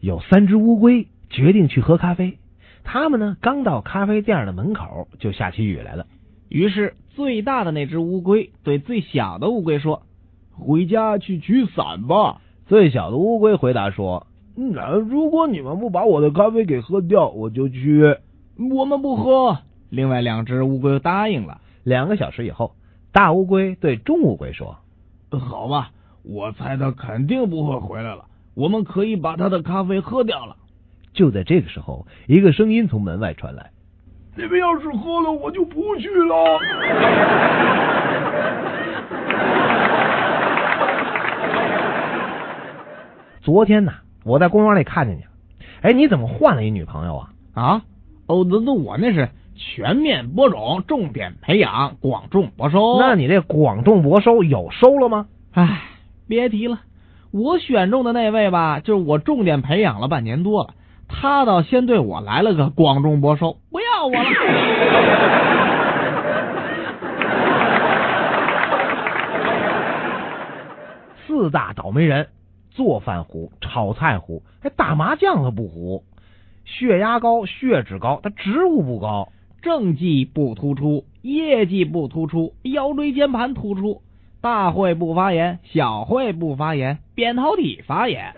有三只乌龟决定去喝咖啡。他们呢，刚到咖啡店的门口，就下起雨来了。于是，最大的那只乌龟对最小的乌龟说：“回家去取伞吧。”最小的乌龟回答说：“那如果你们不把我的咖啡给喝掉，我就去。”我们不喝。另外两只乌龟答应了。两个小时以后，大乌龟对中乌龟说：“好吧，我猜他肯定不会回来了。我们可以把他的咖啡喝掉了。”就在这个时候，一个声音从门外传来：“你们要是喝了，我就不去了。”昨天呢，我在公园里看见你了。哎，你怎么换了一女朋友啊？啊？哦，那那我那是全面播种，重点培养，广种播收。那你这广种播收有收了吗？唉，别提了，我选中的那位吧，就是我重点培养了半年多了。他倒先对我来了个广种播收，不要我了。四大倒霉人：做饭糊、炒菜糊，还打麻将他不糊。血压高、血脂高，他职务不高，政绩不突出，业绩不突出，腰椎间盘突出，大会不发言，小会不发言，扁桃体发言。